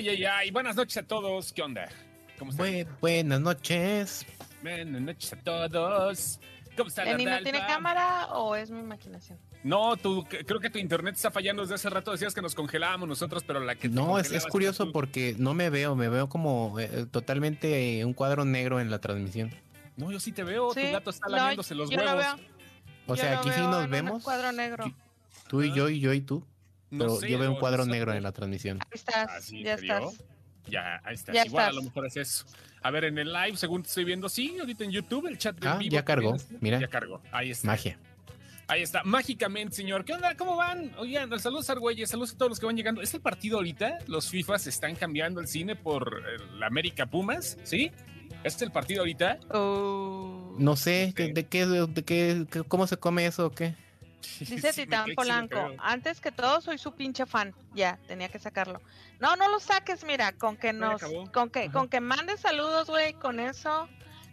Ay, ay, ay. Buenas noches a todos. ¿Qué onda? ¿Cómo están? buenas noches. Buenas noches a todos. ¿Cómo está ¿Lenny no tiene cámara o es mi imaginación? No, tú, creo que tu internet está fallando desde hace rato. Decías que nos congelábamos nosotros, pero la que. No, es, es, curioso porque no me veo, me veo como eh, totalmente un cuadro negro en la transmisión. No, yo sí te veo. Tu gato está lamiéndose los huevos. O sea, aquí sí nos vemos. Un cuadro negro. Tú y yo y yo y tú. Pero yo veo un cuadro negro en la transmisión. Ahí estás, ya estás. Ya, ahí estás. Igual a lo mejor es eso. A ver, en el live, según estoy viendo, sí, ahorita en YouTube, el chat de ah, vivo. Ya cargó, mira. Ya cargó, ahí está. Magia. Ahí está, mágicamente, señor. ¿Qué onda? ¿Cómo van? Oigan, saludos a Argüelles, saludos a todos los que van llegando. ¿Es el partido ahorita? Los FIFAs están cambiando el cine por la América Pumas, ¿sí? ¿Es el partido ahorita? Oh. No sé, ¿de, qué, de qué, cómo se come eso o qué? Dice Titán Polanco, antes que todo soy su pinche fan. Ya, tenía que sacarlo. No, no lo saques, mira, con que nos, con que, con que mandes saludos, güey, con eso.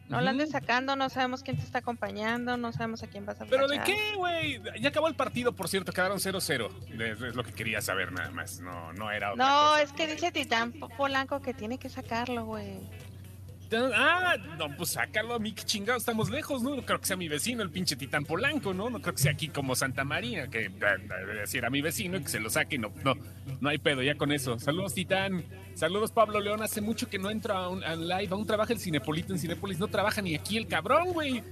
No lo andes sacando, no sabemos quién te está acompañando, no sabemos a quién vas a ¿Pero de qué, güey? Ya acabó el partido, por cierto, quedaron 0-0. Es, lo que quería saber nada más, no, no era otra No, es que dice Titán Polanco que tiene que sacarlo, güey. Ah, no, pues sácalo a mí, que chingado, estamos lejos, ¿no? No creo que sea mi vecino, el pinche Titán Polanco, ¿no? No creo que sea aquí como Santa María, que debe decir a mi vecino y que se lo saque, no, no, no hay pedo, ya con eso. Saludos, Titán. Saludos, Pablo León. Hace mucho que no entro a un live, aún trabaja el Cinepolito en Cinepolis, no trabaja ni aquí el cabrón, güey.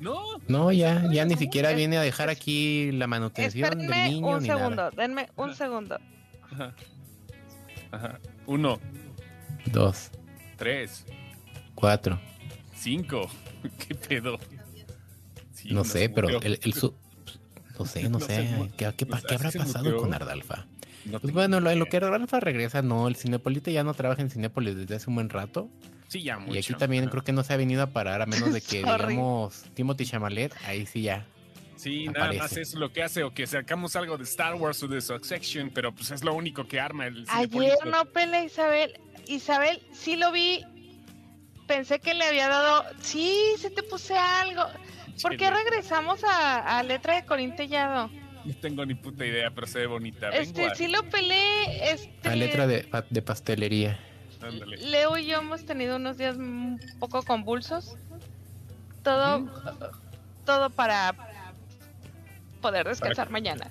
No. No, ya, ya ni siquiera viene a dejar aquí la manutención del niño. Un segundo, denme un segundo. Ajá. Ajá. Uno. Dos. Tres. Cuatro. Cinco. ¿Qué pedo? no, sé, pero el, no sé, no, sé. ¿Qué, habrá pasado con Ardalfa? pues bueno, en lo que Ardalfa regresa, no, el Cinepolite ya no trabaja en Cinépolis desde hace un buen rato. Sí, ya mucho. Y aquí también creo que no se ha venido a parar, a menos de que, digamos, Timothy Chamalet, ahí sí ya. Sí, nada más es lo que hace, o que sacamos algo de Star Wars o de Succession, pero pues es lo único que arma el Ayer no pelea Isabel. Isabel, sí lo vi pensé que le había dado. Sí, se te puse algo. ¿Por qué regresamos a, letra de Corintellado? No tengo ni puta idea, pero se ve bonita. Este, sí lo pelé. Este... A letra de, de pastelería. Leo y yo hemos tenido unos días un poco convulsos. Todo, todo para poder descansar mañana.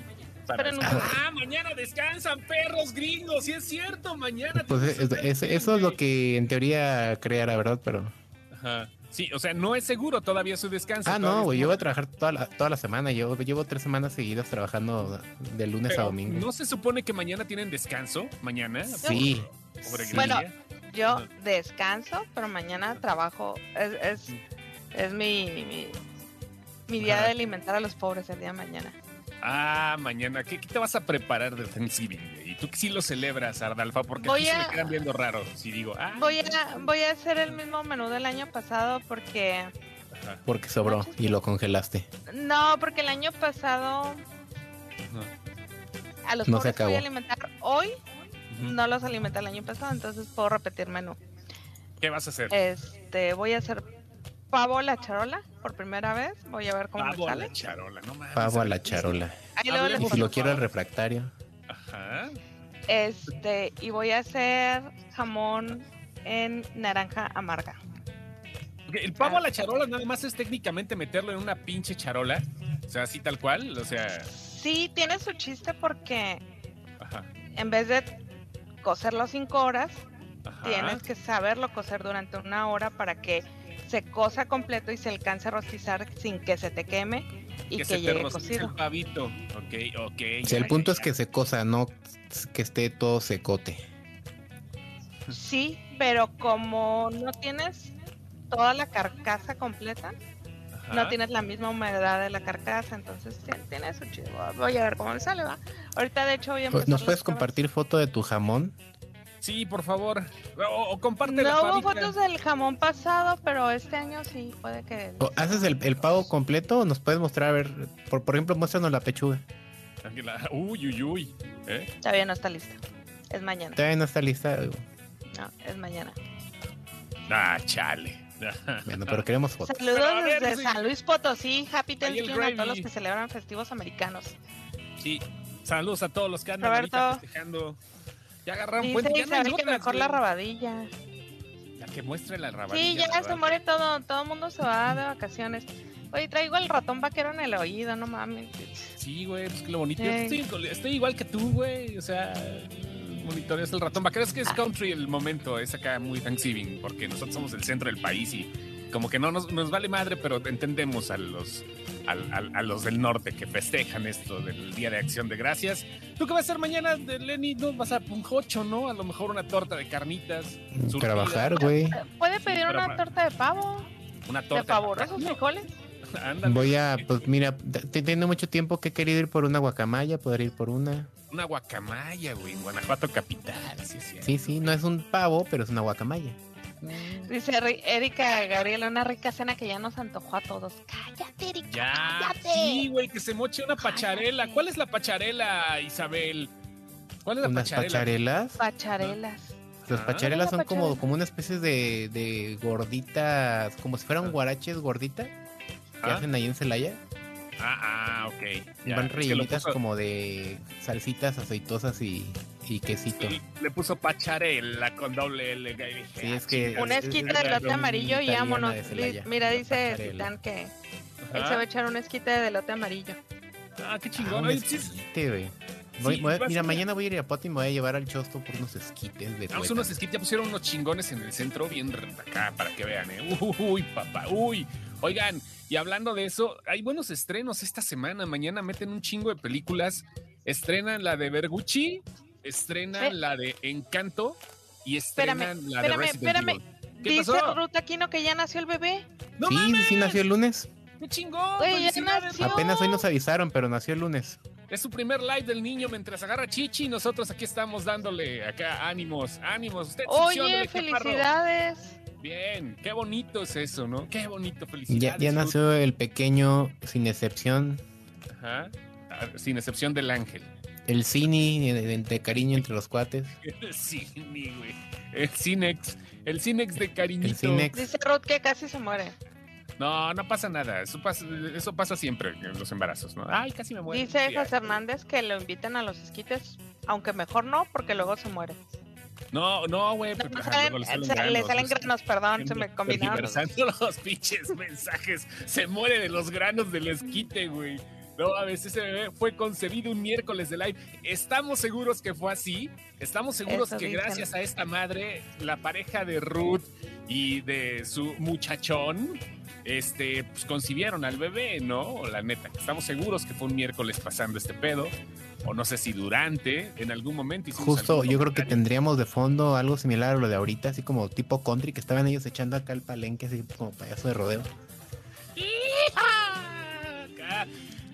Ah, mañana descansan perros gringos, sí es cierto, mañana. Pues eso es lo que en teoría creará, ¿verdad? Pero. Ajá. Sí, o sea, no es seguro todavía su descanso. Ah, no, güey, yo voy a trabajar toda la, toda la semana. Yo llevo tres semanas seguidas trabajando de lunes a domingo. ¿No se supone que mañana tienen descanso? ¿Mañana? Sí. Bueno, yo descanso, pero mañana trabajo. Es, es, mi, mi, día de alimentar a los pobres el día de mañana. Ah, mañana. ¿Qué, te vas a preparar de Thanksgiving? ¿Y tú sí lo celebras, Ardalfa? Porque a, se me quedan viendo raros si digo, ah. Voy a, voy a hacer el mismo menú del año pasado porque... Porque sobró y lo congelaste. No, porque el año pasado... A los no pobres voy a alimentar hoy. No los alimenté el año pasado, entonces puedo repetir menú. ¿Qué vas a hacer? Este, voy a hacer pavo a la charola por primera vez. Voy a ver cómo pavo me sale. a la charola, no mames. Pavo a la charola. y si lo quiero el refractario. Ajá. Este, y voy a hacer jamón en naranja amarga. El pavo a la charola nada más es técnicamente meterlo en una pinche charola. O sea, así tal cual. O sea. Sí, tiene su chiste porque Ajá. en vez de cocerlo cinco horas, tienes que saberlo cocer durante una hora para que se cosa completo y se alcance a rostizar sin que se te queme y que, llegue cocido. El pavito. Ok, ok. el punto es que se cosa, no que esté todo secote. Sí, pero como no tienes toda la carcasa completa, no tienes la misma humedad de la carcasa, entonces tiene su chido. Voy a ver cómo me sale, va. Ahorita de hecho voy a ¿Nos puedes compartir foto de tu jamón? Sí, por favor. O, comparte no hubo fotos del jamón pasado, pero este año sí puede que. ¿Haces el, el pavo completo o nos puedes mostrar? A ver, por, por ejemplo, muéstranos la pechuga. Uy, uy, uy. ¿Eh? Todavía no está lista. Es mañana. Todavía no está lista. No, es mañana. Ah, chale. bueno, pero queremos fotos. Saludos desde San Luis Potosí. Happy Thanksgiving a todos los que celebran festivos americanos. Sí. Saludos a todos los que andan ahorita festejando. Ya agarraron Dice puente. Ya que mejor la rabadilla. La que muestre la rabadilla. Sí, ya se muere todo. Todo el mundo se va de vacaciones. Oye, traigo el ratón vaquero en el oído, no mames. Sí, güey, pues que lo bonito. Estoy, estoy, igual que tú, güey. O sea, monitoreas el ratón vaquero. Es que es country el momento, es acá muy Thanksgiving, porque nosotros somos el centro del país y como que no nos, nos vale madre, pero entendemos a los, a, los del norte que festejan esto del Día de Acción de Gracias. ¿Tú qué vas a hacer mañana, Lenny? ¿No vas a un jocho, no? A lo mejor una torta de carnitas. Trabajar, güey. Puede pedir una torta de pavo. Una torta de pavo, esos frijoles. Voy a, pues mira, tengo mucho tiempo que he querido ir por una guacamaya, poder ir por una. Una guacamaya, güey, Guanajuato capital. Sí, sí, sí, sí, no es un pavo, pero es una guacamaya. Dice Erika Gabriela, una rica cena que ya nos antojó a todos. Cállate, Erika. Ya, cállate. Sí, güey, que se moche una pacharela. ¿Cuál es la pacharela, Isabel? ¿Cuál es la ¿Unas pacharelas? Pacharelas. Las ah. pacharelas son como, como una especie de, de gorditas, como si fueran ah. guaraches gordita que ah. hacen ahí en Celaya. Ah, ah, ok. Van rellenitas como de salsitas aceitosas y, y quesito. le puso pacharela con doble L. sí, es que. Una esquita de lote amarillo y vámonos. Mira, dice Titán que él se va a echar una esquita de lote amarillo. Ah, qué chingón. mira, mañana voy a ir a Poti y me voy a llevar al chosto por unos esquites de Vamos unos esquites, ya pusieron unos chingones en el centro, bien acá, para que vean, ¿eh? Uy, papá, uy. Oigan, y hablando de eso, hay buenos estrenos esta semana. Mañana meten un chingo de películas. Estrenan la de Bergucci, estrenan la de Encanto y estrenan la de Resident espérame. Evil. ¿Qué Dice pasó? Ruth Aquino que ya nació el bebé. ¡No sí, mames! sí, nació el lunes. ¡Qué chingón! Apenas hoy nos avisaron, pero nació el lunes. Es su primer live del niño mientras agarra chichi. Nosotros aquí estamos dándole acá ánimos, ánimos. Usted Oye, felicidades. Bien, qué bonito es eso, ¿no? Qué bonito, felicidades. Ya, nació el pequeño, sin excepción. Ajá, ah, sin excepción del ángel. El cine de, cariño entre los cuates. El cine, güey. El Cinex. El Cinex de cariñito. Cinex. Dice Rod que casi se muere. No, no pasa nada. Eso pasa, eso pasa siempre en los embarazos, ¿no? Ay, casi me muero. Dice José Hernández que lo invitan a los esquites, aunque mejor no, porque luego se muere. No, no, güey. No, le, salen, granos, perdón, se me combinaron. los pinches mensajes. Se muere de los granos del esquite, güey. No, a veces ese bebé fue concebido un miércoles de live. Estamos seguros que fue así. Estamos seguros que gracias a esta madre, la pareja de Ruth y de su muchachón, este, pues concibieron al bebé, ¿no? La neta. Estamos seguros que fue un miércoles pasando este pedo o no sé si durante, en algún momento. Justo, yo creo que tendríamos de fondo algo similar a lo de ahorita, así como tipo country, que estaban ellos echando acá el palenque, así como payaso de rodeo.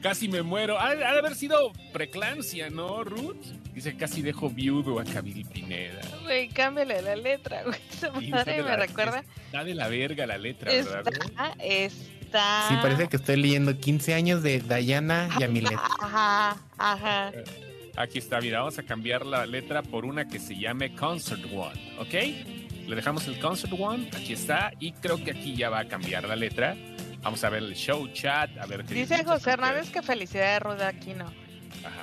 Casi me muero. Ha, de haber sido preclancia, ¿no, Ruth? Dice, casi dejo viudo a Cabil Pineda. Güey, cámbiale la letra, güey. Esa madre me recuerda. Está de la verga la letra, ¿verdad? Es Sí, parece que estoy leyendo 15 años de Dayana Yamilet. Ajá, ajá. Aquí está, mira, vamos a cambiar la letra por una que se llame Concert One, ¿ok? Le dejamos el Concert One, aquí está, y creo que aquí ya va a cambiar la letra. Vamos a ver el show chat, a ver qué dice. José Hernández que felicidades, Ruda Aquino.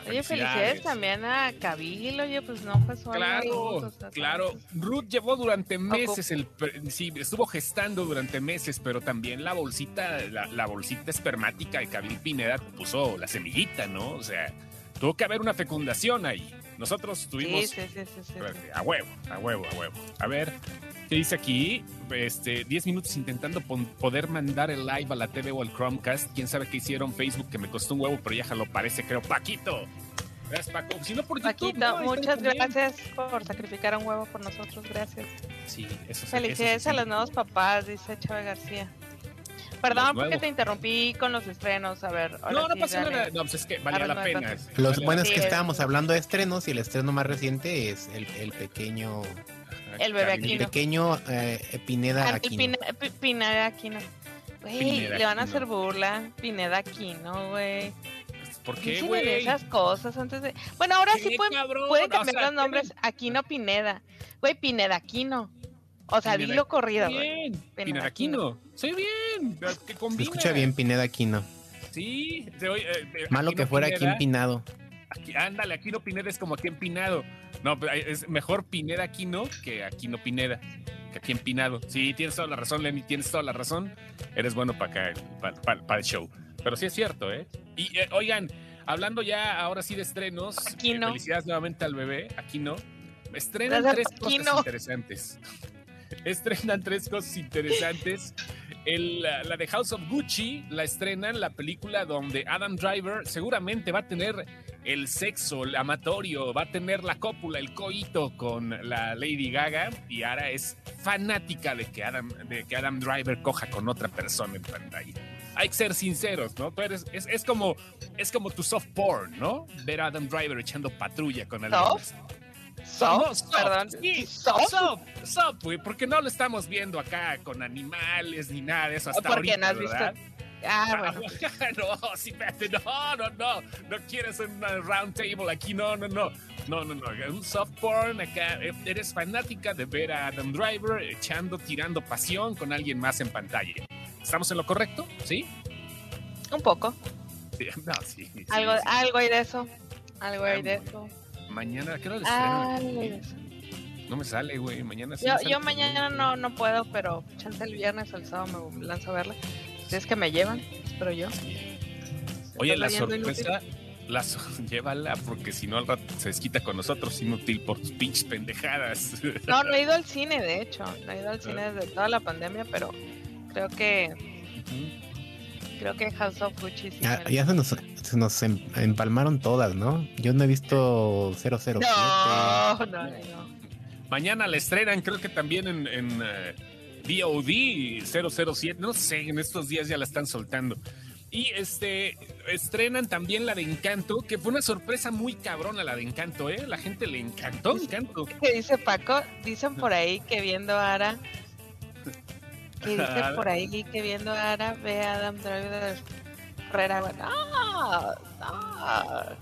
oye, felicidades también a Cabil, oye, pues no solo. Claro, claro. Ruth llevó durante meses el. Sí, estuvo gestando durante meses, pero también la bolsita, la, bolsita espermática de Cabil Pineda puso la semillita, ¿no? O sea, tuvo que haber una fecundación ahí. Nosotros tuvimos. Sí, sí, sí, a huevo, a huevo, a huevo. A ver, ¿qué dice aquí? Este, 10 minutos intentando poder mandar el live a la TV o al Chromecast. Quién sabe qué hicieron Facebook, que me costó un huevo, pero ya lo parece, creo. Paquito. Gracias, Paco. Si no por Paquito, muchas gracias por sacrificar un huevo por nosotros. Gracias. Sí, eso Felicidades a los nuevos papás, dice Chávez García. Perdón porque te interrumpí con los estrenos. A ver, no, no pasa nada. No, pues es que valía la pena. Lo bueno es que estábamos hablando de estrenos y el estreno más reciente es el, el pequeño. El bebé Aquino. El pequeño eh, Pineda Aquino. Pineda Aquino. Güey, le van a hacer burla. Pineda Aquino, güey. ¿Por qué, güey? esas cosas antes de. Bueno, ahora sí pueden, puede cambiar los nombres. Aquino Pineda. Güey, Pineda Aquino. O sea, dilo corrido. Bien, Pineda Aquino. Soy bien. Que Se escucha bien Pineda Aquino. Sí. Se oye, eh, Malo que fuera aquí empinado. Aquí, ándale, Aquino Pineda es como aquí empinado. No, es mejor Pineda Aquino que Aquino Pineda, que aquí Pinado. Sí, tienes toda la razón, Lenny, tienes toda la razón. Eres bueno para acá, para, el show. Pero sí es cierto, ¿eh? Y eh, oigan, hablando ya ahora sí de estrenos, no. felicidades nuevamente al bebé, aquí no. Estrenan tres cosas interesantes. Estrenan tres cosas interesantes. la de House of Gucci la estrenan la película donde Adam Driver seguramente va a tener el sexo, el amatorio, va a tener la cópula, el coito con la Lady Gaga y ahora es fanática de que Adam, de que Adam Driver coja con otra persona en pantalla. Hay que ser sinceros, ¿no? es, como, es como tu soft porn, ¿no? Ver a Adam Driver echando patrulla con alguien. ¿Soft? Soft, perdón. soft, soft, güey, porque no lo estamos viendo acá con animales ni nada de eso hasta porque no has visto Ah, bueno. no, sí, no, no, no, no quieres un round table aquí, no, no, no, no, no, no, un soft porn acá, eres fanática de ver a Adam Driver echando, tirando pasión con alguien más en pantalla. ¿Estamos en lo correcto? ¿Sí? Un poco. Sí, no, sí, algo, algo hay de eso, algo hay de eso. Mañana, ¿qué hora les No me sale, güey. Mañana sí Yo, yo mañana no, no puedo, pero chance el viernes o el sábado me lanzo a verla. Si es que me llevan, espero yo. Oye, la sorpresa, la llévala porque si no al rato se desquita con nosotros, inútil por tus pinches pendejadas. No, no he ido al cine, de hecho. No he ido al cine desde toda la pandemia, pero creo que. Creo que House of Gucci Ya, se, nos, se nos em, empalmaron todas, ¿no? Yo no he visto 007. No, no, no. Mañana la estrenan, creo que también en, en VOD 007, no sé, en estos días ya la están soltando. Y este estrenan también la de Encanto, que fue una sorpresa muy cabrona la de Encanto, ¿eh? La gente le encantó Encanto. ¿Qué dice Paco? Dicen por ahí que viendo a Ara. Que dice por ahí que viendo a Ara ve a Adam Driver Herrera. ¡Ah! ¡Ah!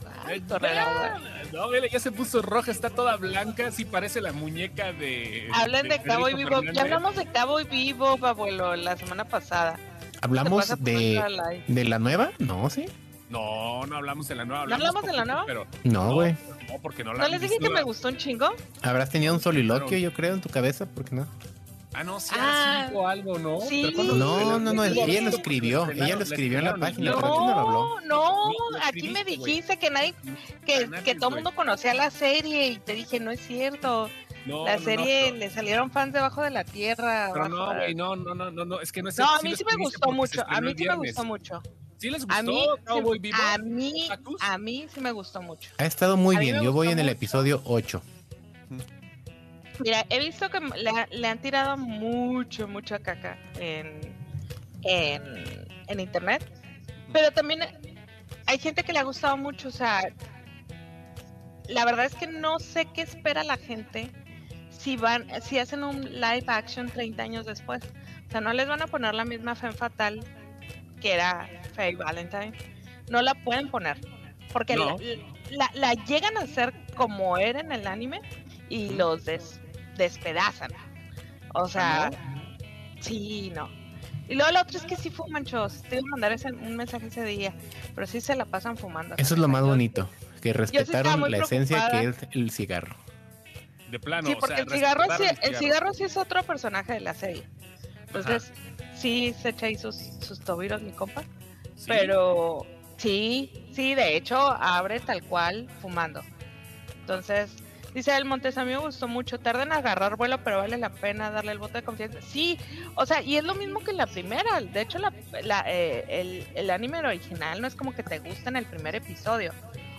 No, ya se puso roja, está toda blanca, sí parece la muñeca de. Hablan de, Cabo y Vivo. Ya hablamos de Cabo y Vivo, abuelo, la semana pasada. ¿Hablamos de, de la nueva? No, sí. No, no hablamos de la nueva. ¿No hablamos de la nueva? Pero, no, güey. No, porque no la ¿No les dije que me gustó un chingo? Habrás tenido un soliloquio, yo creo, en tu cabeza, ¿por qué no? Ah, no, sí, ah, algo, ¿no? No, no, no, ella lo escribió, ella lo escribió en la página, no, no lo habló. No, aquí me dijiste que nadie, que, que todo el mundo conocía la serie y te dije, no es cierto. la serie le salieron fans debajo de la tierra. Pero no, güey, no, no, no, no, es que no es No, a mí sí me gustó mucho, a mí sí me gustó mucho. ¿Sí les gustó a mí, A mí, a mí sí me gustó mucho. Ha estado muy bien, yo voy en el episodio 8. Mira, he visto que le, han tirado mucho, mucho caca en, en, internet, pero también hay gente que le ha gustado mucho, o sea, la verdad es que no sé qué espera la gente si van, si hacen un live action 30 años después. O sea, no les van a poner la misma fe fatal que era Faye Valentine. No la pueden poner. Porque la, la, llegan a hacer como era en el anime y los des, despedazan. O sea, sí, no. Y luego lo otro es que sí fuman, chos. Te iba a mandar ese, un mensaje ese día, pero sí se la pasan fumando. Eso es lo más bonito, que respetaron la esencia que es el cigarro. De plano, sí, porque el, cigarro sí, el cigarro sí es otro personaje de la serie. Entonces, sí se echa ahí sus, sus tobiros, mi compa. Pero sí, sí, de hecho, abre tal cual fumando. Entonces, Dice el Montes, a mí me gustó mucho. Tardan en agarrar vuelo, pero vale la pena darle el voto de confianza. Sí, o sea, y es lo mismo que la primera. De hecho, la, eh, el, el, anime original no es como que te gusta en el primer episodio.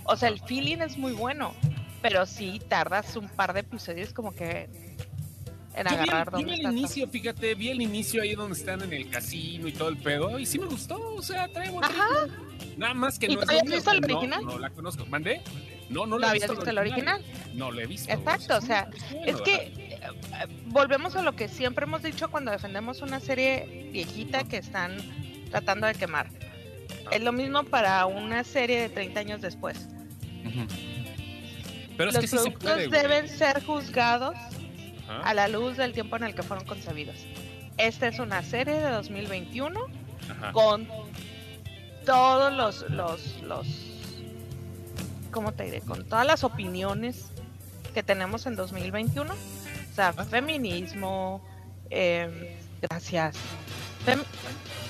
O sea, el feeling es muy bueno, pero sí tardas un par de episodios como que en agarrar vi, vi el inicio, fíjate, vi el inicio ahí donde están en el casino y todo el pedo, y sí me gustó, o sea, trae Ajá. Nada más que no es lo visto el original? No, la conozco. ¿Mandé? No, no la he visto. el original? No lo he visto. Exacto, o sea, es que eh, volvemos a lo que siempre hemos dicho cuando defendemos una serie viejita que están tratando de quemar. Es lo mismo para una serie de 30 años después. Pero es Los que productos deben ser juzgados a la luz del tiempo en el que fueron concebidos. Esta es una serie de 2021 con todos los, los, los, ¿cómo te diré? Con todas las opiniones que tenemos en 2021. O sea, ah. feminismo, em, gracias,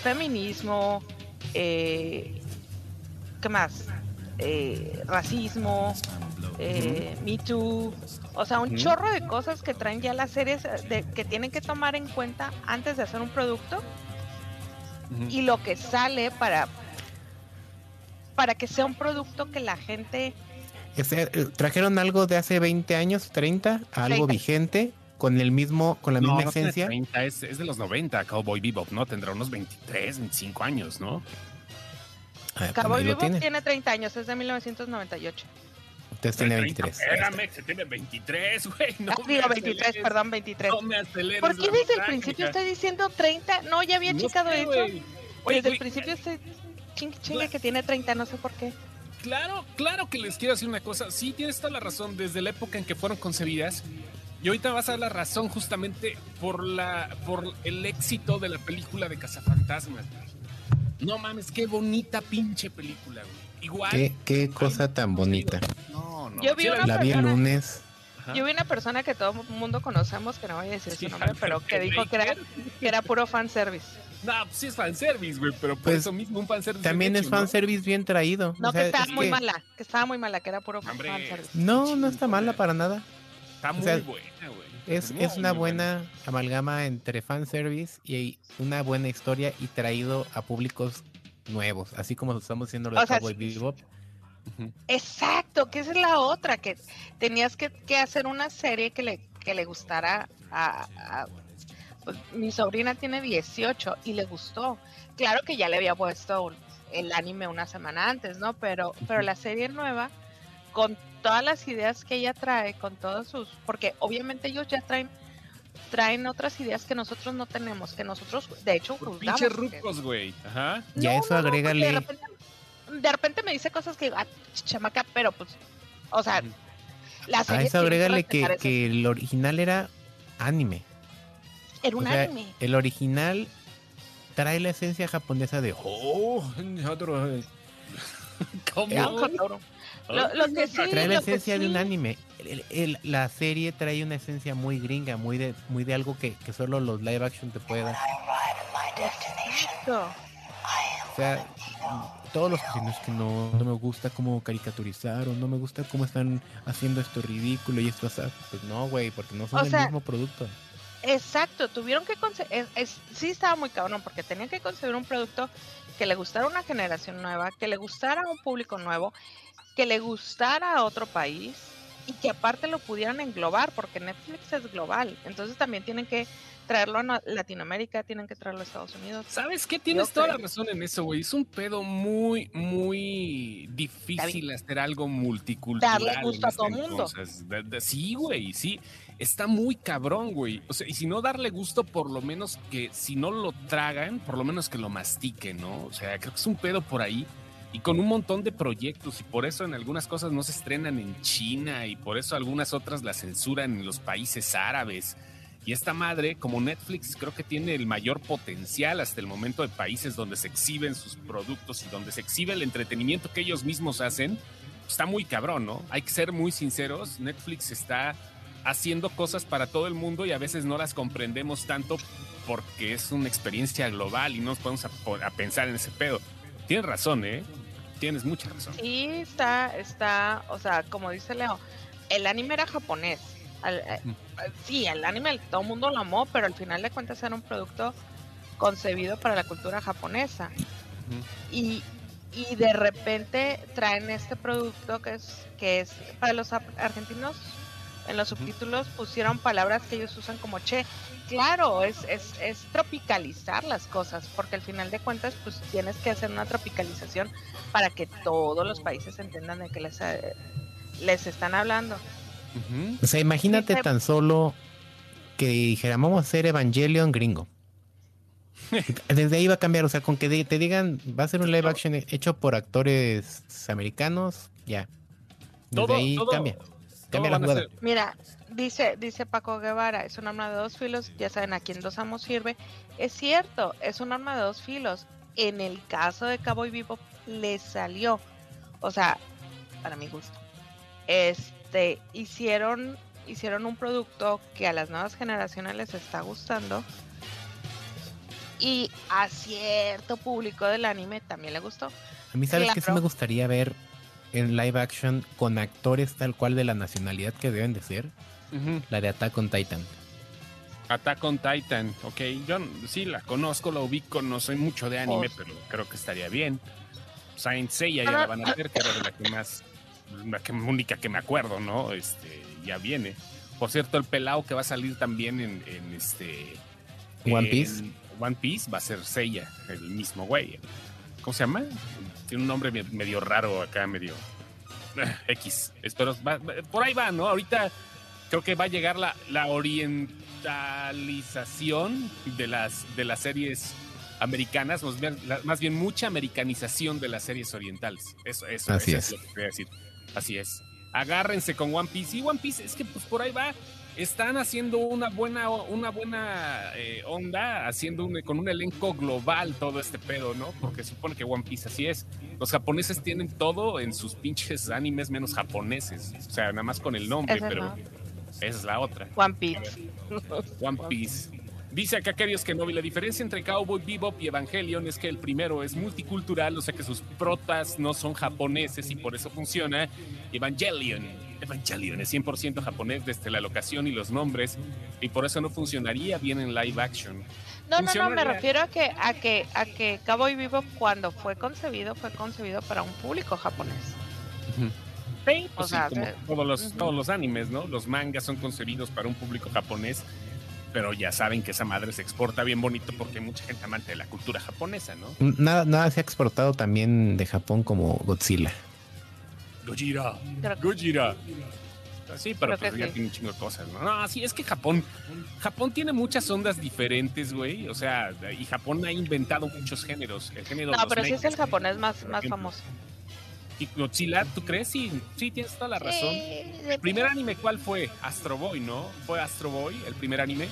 feminismo, eh, ¿qué más? Eh, racismo, eh, Me Too, o sea, un chorro de cosas que traen ya las series de, que tienen que tomar en cuenta antes de hacer un producto y lo que sale para para que sea un producto que la gente eh, trajeron algo de hace 20 años, 30, algo vigente con el mismo con la misma esencia. es, es, de los 90, Cowboy Bebop, ¿no? Tendrá unos 23, 25 años, ¿no? Ah, Cowboy Bebop tiene 30 años, es de 1998. Entonces tiene 23. Espérame, se tiene 23, güey. No ah, digo 23, perdón, 23. No me aceleres ¿Por qué desde el principio estoy diciendo 30? No, ya había checado eso. desde el principio estoy chingue chingue que tiene 30, no sé por qué. Claro, claro que les quiero decir una cosa. Sí, tienes toda la razón. Desde la época en que fueron concebidas, y ahorita vas a dar la razón justamente por la por el éxito de la película de Cazafantasmas. No mames, qué bonita pinche película, güey. Igual. Qué, cosa tan bonita. No, no. Yo vi la vi el lunes. Yo vi una persona que todo el mundo conocemos, que no voy a decir su nombre, pero que dijo que era, que era puro fanservice. No, pues sí es fanservice, güey, pero por pues, eso mismo un fanservice. También es fanservice bien traído. No, que estaba muy mala, que estaba muy mala, que era puro fanservice. No, no está mala para nada. Está muy buena, güey. Es, es una buena amalgama entre fanservice y una buena historia y traído a públicos nuevos, así como estamos haciendo los Cowboy Bebop. Exacto, que esa es la otra, que tenías que, hacer una serie que le, que le gustara a, mi sobrina tiene 18 y le gustó. Claro que ya le había puesto el anime una semana antes, ¿no? Pero, pero la serie nueva, con todas las ideas que ella trae, con todos sus, porque obviamente ellos ya traen traen otras ideas que nosotros no tenemos, que nosotros de hecho juzgamos. Pinche rucos, güey. Ajá. Ya eso agrégale. de, repente, me dice cosas que, ah, chamaca, pero pues, o sea, A eso agrégale que, que el original era anime. Era un anime. El original trae la esencia japonesa de oh, ¿Cómo? Lo, que sí, trae la esencia de un anime. la serie trae una esencia muy gringa, muy de, muy de algo que, solo los live action te pueden dar. O sea, todos los que no, no me gusta cómo caricaturizaron, no me gusta cómo están haciendo esto ridículo y esto así. Pues no, güey, porque no son el mismo producto. Exacto, tuvieron que concebir, sí estaba muy cabrón, porque tenían que concebir un producto que le gustara a una generación nueva, que le gustara a un público nuevo que le gustara a otro país y que aparte lo pudieran englobar, porque Netflix es global. Entonces también tienen que traerlo a Latinoamérica, tienen que traerlo a Estados Unidos. ¿Sabes qué? Tienes toda la razón en eso, güey. Es un pedo muy, muy difícil hacer algo multicultural. Darle gusto a todo el mundo. sí, güey, sí. Está muy cabrón, güey. O sea, y si no darle gusto, por lo menos que si no lo tragan, por lo menos que lo mastiquen, ¿no? O sea, creo que es un pedo por ahí y con un montón de proyectos y por eso en algunas cosas no se estrenan en China y por eso algunas otras las censuran en los países árabes. Y esta madre, como Netflix, creo que tiene el mayor potencial hasta el momento de países donde se exhiben sus productos y donde se exhibe el entretenimiento que ellos mismos hacen. Está muy cabrón, ¿no? Hay que ser muy sinceros. Netflix está haciendo cosas para todo el mundo y a veces no las comprendemos tanto porque es una experiencia global y no nos podemos a, a pensar en ese pedo. Tienes razón, ¿eh? Tienes mucha razón. Sí, está, está, o sea, como dice Leo, el anime era japonés. Eh, sí, el anime todo el mundo lo amó, pero al final de cuentas era un producto concebido para la cultura japonesa. y, y de repente traen este producto que es, que es para los argentinos en los subtítulos pusieron palabras que ellos usan como che. Claro, es, es, es, tropicalizar las cosas, porque al final de cuentas, pues tienes que hacer una tropicalización para que todos los países entiendan de qué les, eh, les están hablando. O sea, imagínate tan solo que dijéramos vamos a hacer Evangelion gringo. Desde ahí va a cambiar, o sea, con que te digan va a ser un live action hecho por actores americanos, ya. Desde ahí cambia Mira, dice, dice Paco Guevara, es un arma de dos filos, ya saben a quién dos amos sirve. Es cierto, es un arma de dos filos. En el caso de Cowboy Vivo le salió. O sea, para mi gusto. Es este, hicieron, hicieron un producto que a las nuevas generaciones les está gustando y a cierto público del anime también le gustó. A mí, ¿sabes que sí me gustaría ver en live action con actores tal cual de la nacionalidad que deben de ser? La de Attack on Titan. Attack on Titan, ok. Yo sí la conozco, la ubico, no soy mucho de anime, pero creo que estaría bien. Saint Seiya ya la van a hacer, que era de la que más, la que, única que me acuerdo, ¿no? Este, ya viene. Por cierto, el pelao que va a salir también en, este. One Piece. One Piece va a ser Seiya, el mismo güey. ¿Cómo se llama? Tiene un nombre medio raro acá, medio. X. Espero, por ahí va, ¿no? Ahorita creo que va a llegar la, la orientalización de las, de las series americanas, más bien, mucha americanización de las series orientales. Eso, eso, Así es. lo que quería decir. Así es. Agárrense con One Piece. Y One Piece es que pues por ahí va. Están haciendo una buena, una buena eh, onda, haciendo con un elenco global todo este pedo, ¿no? Porque supone que One Piece así es. Los japoneses tienen todo en sus pinches animes menos japoneses. O sea, nada más con el nombre, pero esa es la otra. One Piece. One Piece. Dice acá que no vi la diferencia entre Cowboy Bebop y Evangelion es que el primero es multicultural, o sea que sus protas no son japoneses y por eso funciona. Evangelion, Evangelion es 100% japonés desde la locación y los nombres y por eso no funcionaría bien en live action. No, no, no, me refiero a que a que a que Cowboy Bebop cuando fue concebido fue concebido para un público japonés. Sí, pues como todos los, todos los animes, ¿no? Los mangas son concebidos para un público japonés, pero ya saben que esa madre se exporta bien bonito porque hay mucha gente amante de la cultura japonesa, ¿no? Nada, nada se ha exportado también de Japón como Godzilla. Gojira, Gojira. Sí, pero pues ya tiene un chingo de cosas, ¿no? No, sí, es que Japón, Japón tiene muchas ondas diferentes, güey. O sea, y Japón ha inventado muchos géneros. El género no, pero sí es el japonés más, más famoso. ¿Y Godzilla, tú crees? Sí, sí, tienes toda la razón. el primer anime, ¿cuál fue? Astro Boy, ¿no? ¿Fue Astro Boy el primer anime?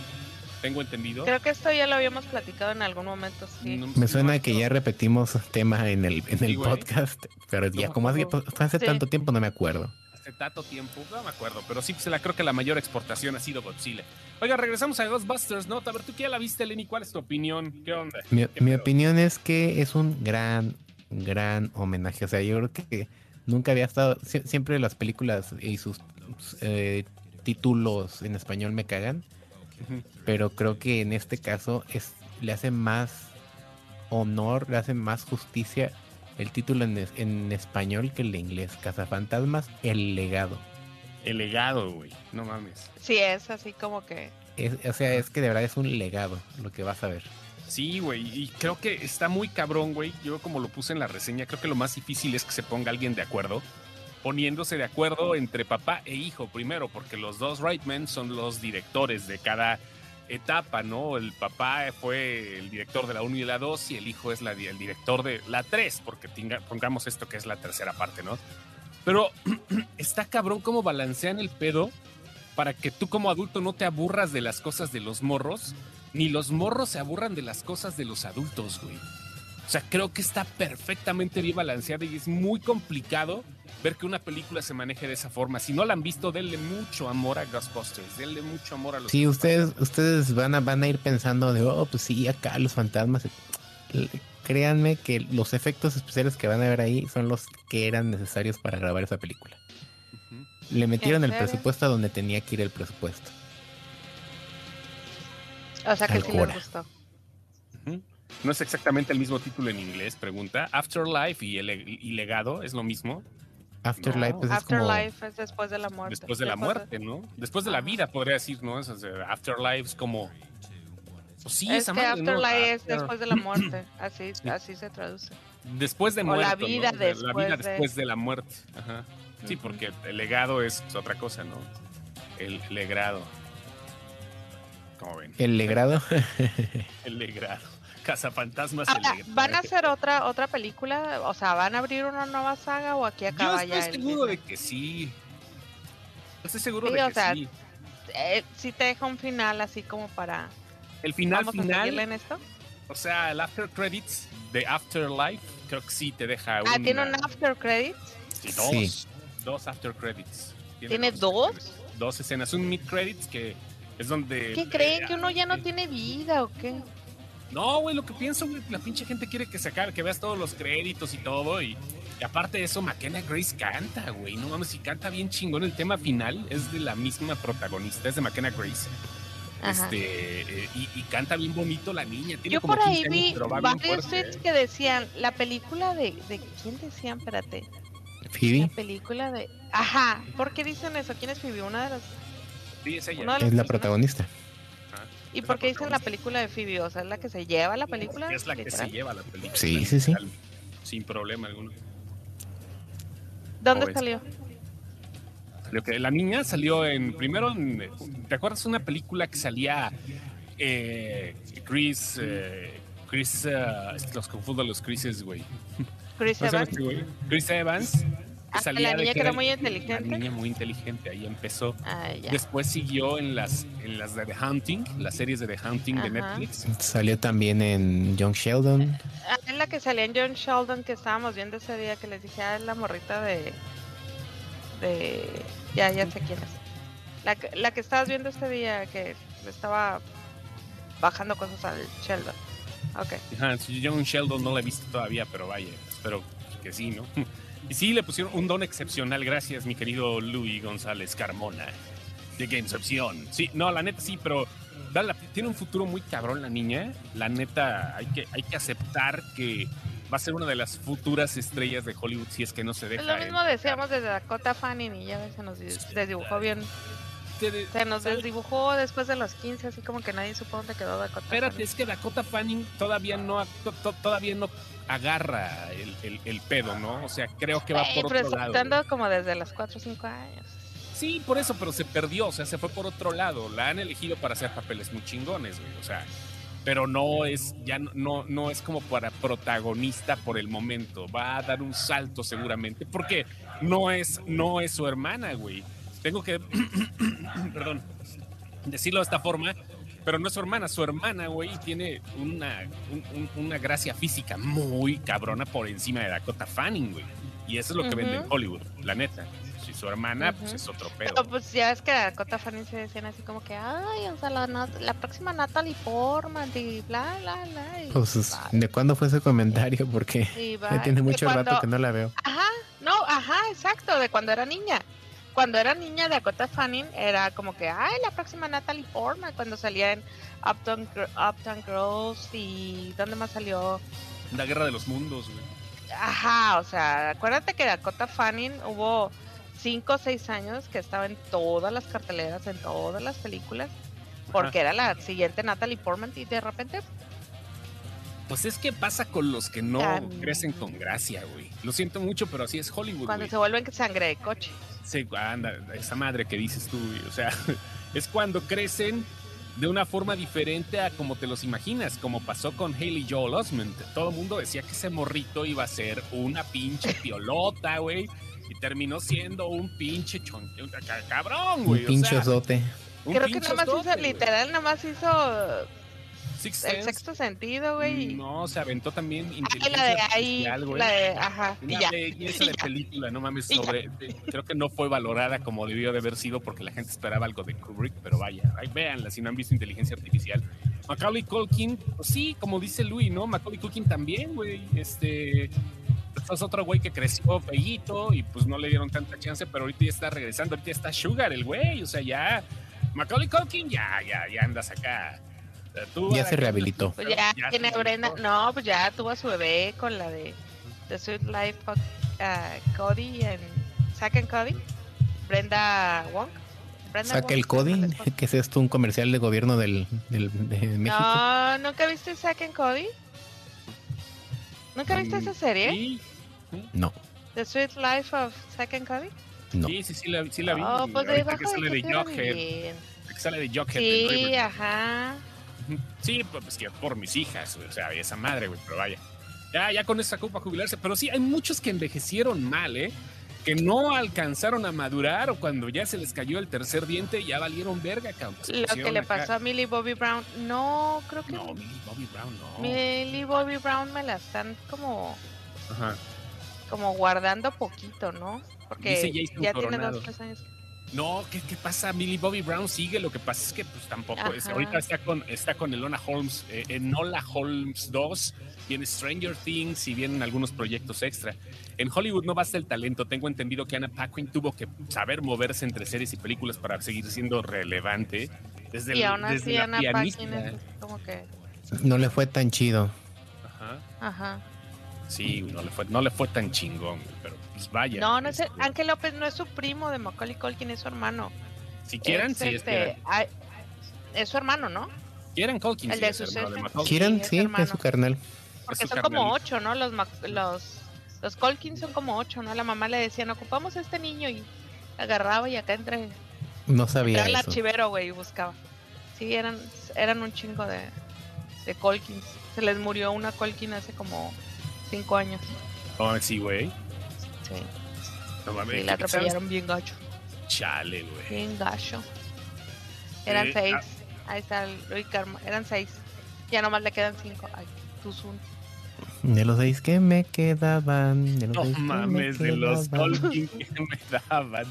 Tengo entendido. Creo que esto ya lo habíamos platicado en algún momento, sí. Me suena que ya repetimos tema en el, en el podcast, pero ya como hace, hace tanto tiempo no me acuerdo. Hace tanto tiempo, no me acuerdo, pero sí, pues la, creo que la mayor exportación ha sido Godzilla. Oiga, regresamos a Ghostbusters, ¿no? A ver, tú que ya la viste, Lenny, ¿cuál es tu opinión? ¿Qué onda? mi opinión es que es un gran gran homenaje. O sea, yo creo que nunca había estado. Siempre las películas y sus eh, títulos en español me cagan. Pero creo que en este caso es, le hace más honor, le hace más justicia el título en, en español que el de inglés. Cazafantasmas, el legado. El legado, güey. No mames. Sí, es así como que. o sea, es que de verdad es un legado lo que vas a ver. Sí, güey, y creo que está muy cabrón, güey. Yo como lo puse en la reseña, creo que lo más difícil es que se ponga alguien de acuerdo, poniéndose de acuerdo entre papá e hijo primero, porque los dos Reitman son los directores de cada etapa, ¿no? El papá fue el director de la 1 y la 2 y el hijo es el director de la 3, porque pongamos esto que es la tercera parte, ¿no? Pero está cabrón cómo balancean el pedo para que tú como adulto no te aburras de las cosas de los morros ni los morros se aburran de las cosas de los adultos, güey. O sea, creo que está perfectamente bien balanceada y es muy complicado ver que una película se maneje de esa forma. Si no la han visto, denle mucho amor a Ghostbusters, denle mucho amor a los. Sí, ustedes, ustedes van a, van a ir pensando de, oh, pues sí, acá los fantasmas. Créanme que los efectos especiales que van a ver ahí son los que eran necesarios para grabar esa película. Le metieron el presupuesto a donde tenía que ir el presupuesto. O sea que sí me gustó. No es exactamente el mismo título en inglés, pregunta. Afterlife y, el, y Legado es lo mismo. Afterlife, pues es, Afterlife es después de la muerte. Después de la muerte, ¿no? Después de la vida, podría decir, ¿no? Afterlife es como. Pues sí, es que Afterlife es después de la muerte. Así, así se traduce. Después de muerte. La vida, después, la vida después de... la muerte. Ajá. Sí, porque el legado es otra cosa, ¿no? El legado. El legrado. el legrado. Cazafantasmas. ¿Van a hacer otra otra película? O sea, ¿van a abrir una nueva saga o aquí acaba ya? Estoy seguro de que sí. Estoy seguro de que sí. Eh, sí te deja un final así como para. El final ¿Vamos final. A en esto? O sea, el after credits de Afterlife, creo que sí te deja. Ah, ¿tiene un after credits? Sí, dos. Dos after credits ¿Tiene, dos? Dos escenas. Un mid-credits que es donde... ¿Qué creen? ¿Que uno ya no tiene vida o qué? No, güey, lo que pienso, güey, la pinche gente quiere que sacar, que veas todos los créditos y todo. Y, aparte de eso, McKenna Grace canta, güey. No mames, si canta bien chingón. El tema final es de la misma protagonista, es de McKenna Grace. Este, eh, y, canta bien bonito la niña. Tiene Yo por ahí vi varios tweets que decían, la película de, de. ¿Quién decían? Espérate. Phoebe. La película de. Ajá, ¿por qué dicen eso? ¿Quién es Phoebe? Una de las. Sí, es ella. Es la protagonista. ¿Y por qué dicen la película de Phoebe? O sea, ¿es la que se lleva la película? Es la que se lleva la película. Sí, sí, sí. Sin problema alguno. ¿Dónde salió? que la niña salió en. Primero, en, ¿te acuerdas una película que salía eh, Chris. Eh, Chris. Uh, los confundo los Chrises, güey. Chris Evans. Chris Evans Ah, la niña que era muy inteligente. La niña muy inteligente, ahí empezó. Ah, Después siguió en las, en las de The Hunting, las series de The Hunting de Netflix. Salió también en Young Sheldon. Ah, es la que salía en Young Sheldon que estábamos viendo ese día que les dije, ah, es la morrita de. de. Ya, ya sé quién es. La, la que estabas viendo este día que le estaba bajando cosas al Sheldon. Ok. Ajá, Young Sheldon no la he visto todavía, pero vaya, espero que sí, ¿no? Y sí, le pusieron un don excepcional. Gracias, mi querido Luis González Carmona de Gamecepción. Sí, no, la neta sí, pero tiene un futuro muy cabrón la niña. La neta, hay que, hay que aceptar que va a ser una de las futuras estrellas de Hollywood si es que no se deja. lo mismo decíamos de Dakota Fanning y ya se nos desdibujó bien. Se nos desdibujó después de los 15, así como que nadie supo dónde quedó Dakota Espérate, es que Dakota Fanning todavía no, todavía no agarra el, el, pedo, ¿no? O sea, creo que va por otro lado. como desde los 4 o 5 años. Sí, por eso, pero se perdió, o sea, se fue por otro lado. La han elegido para hacer papeles muy chingones, güey, o sea, pero no es ya no no es como para protagonista por el momento. Va a dar un salto seguramente, porque no es no es su hermana, güey. Tengo que perdón, decirlo de esta forma, pero no es su hermana, su hermana, güey, tiene una, una gracia física muy cabrona por encima de Dakota Fanning, güey. Y eso es lo que vende en Hollywood, la neta. Si su hermana, pues es otro pedo. Pero pues ya es que Dakota Fanning se decían así como que, ay, o sea, la, la próxima Natalie Portman y bla, bla, bla. pues, ¿de cuándo fue ese comentario? Porque ya tiene mucho rato que no la veo. Ajá, no, ajá, exacto, de cuando era niña cuando era niña de Dakota Fanning era como que, ay, la próxima Natalie Portman cuando salía en Uptown, Uptown Girls y ¿dónde más salió? La Guerra de los Mundos, güey. Ajá, o sea, acuérdate que Dakota Fanning hubo cinco o seis años que estaba en todas las carteleras, en todas las películas, porque era la siguiente Natalie Portman y de repente pues es que pasa con los que no crecen con gracia, güey. Lo siento mucho, pero así es Hollywood. Cuando se vuelven sangre de coche. Sí, anda, esa madre que dices tú, güey. O sea, es cuando crecen de una forma diferente a como te los imaginas, como pasó con Haley Joel Osment. Todo el mundo decía que ese morrito iba a ser una pinche piolota, güey. Y terminó siendo un pinche chon... cabrón, güey. Un pinche azote. Creo que nada más hizo, literal, nada más hizo el sexto sentido, güey. No, se aventó también inteligencia ah, la de ahí, güey. La de, ajá. Una belleza de película, no mames, sobre... creo que no fue valorada como debió de haber sido porque la gente esperaba algo de Kubrick, pero vaya, ahí véanla si no han visto inteligencia artificial. Macaulay Culkin, pues sí, como dice Luis, ¿no? Macaulay Culkin también, güey, este... Es otro güey que creció feíto y pues no le dieron tanta chance, pero ahorita ya está regresando, ahorita está Sugar el güey, o sea, ya... Macaulay Culkin, ya, ya, ya andas acá ya se rehabilitó. Pues ya, tiene Brenda. No, pues ya tuvo a su bebé con la de The Sweet Life of uh, Cody en Zack and Cody. Brenda Wong. Brenda Saca el Cody, que es esto un comercial de gobierno del, del de México. No, ¿nunca viste Zack and Cody? ¿Nunca viste esa serie? Sí. No. The Sweet Life of Zack and Cody. No. Sí, sí, sí la, sí la vi. Oh, pues que sale de Jughead. Que sale de Jughead. Sí, ajá. Sí, pues que por mis hijas, o sea, esa madre, güey, pero vaya. Ya, ya con esa culpa jubilarse. Pero sí, hay muchos que envejecieron mal, ¿eh? Que no alcanzaron a madurar o cuando ya se les cayó el tercer diente ya valieron verga, cabrón. Lo que le pasó a Millie Bobby Brown, no, creo que. No, Millie Bobby Brown no. Millie Bobby Brown me la están como. Ajá. Como guardando poquito, ¿no? Porque ya tiene dos, tres años. No, ¿qué, ¿qué, pasa? Millie Bobby Brown sigue, lo que pasa es que pues tampoco es, ahorita está con está con Elona Holmes, eh, en Hola Holmes 2, viene Stranger Things y vienen algunos proyectos extra. En Hollywood no basta el talento, tengo entendido que Anna Paquin tuvo que saber moverse entre series y películas para seguir siendo relevante. Desde y aún así Anna Paquin es como que... No le fue tan chido. Ajá. Ajá. Sí, no le fue, no le fue tan chingón, pero pues vaya. No, no es este Ángel López no es su primo de Macaulay Culkin, es su hermano. Si quieren, sí, este, es su hermano, ¿no? Kieran Culkin. El de su Kieran, sí, es su carnal. Porque son como ocho, ¿no? Los, los, los Colkin son como ocho, ¿no? La mamá le decía, no ocupamos a este niño y agarraba y acá entre... No sabía Era el archivero, güey, y buscaba. Sí, eran, eran un chingo de, de Colkins. Se les murió una Colkin hace como cinco años. Oh, sí, güey. Sí. No mames. Y la atropellaron bien gacho. Chale, güey. Bien gacho. Eran eh, seis. Ah. Ahí está el Luis Karma. Eran seis. Ya nomás le quedan cinco. Ay, Tuzun. De los seis que me quedaban. De los no mames, de los Tolkien que me daban.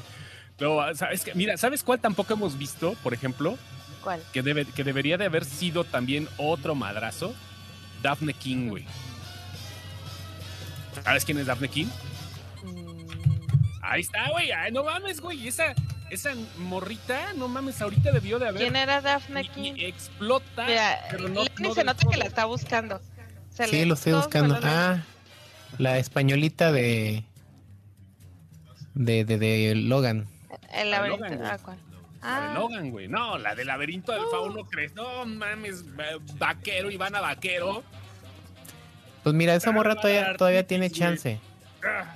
No, ¿sabes qué? Mira, ¿sabes cuál tampoco hemos visto, por ejemplo? ¿Cuál? Que, debe, que debería de haber sido también otro madrazo. Daphne King, güey. ¿Sabes quién es Daphne King? Ahí está, güey. no mames, güey. Esa, esa morrita, no mames, ahorita debió de haber. ¿Quién era Daphne King? explota. pero no, se nota que la está buscando. sí, lo estoy buscando. Ah, la españolita de. De, de, de Logan. El laberinto. Logan, ah, ¿cuál? Ah. La de Logan, güey. No, la del laberinto del uh. fauno, ¿crees? No mames, vaquero, Ivana Vaquero. Pues mira, esa morra todavía, todavía tiene chance. Ah,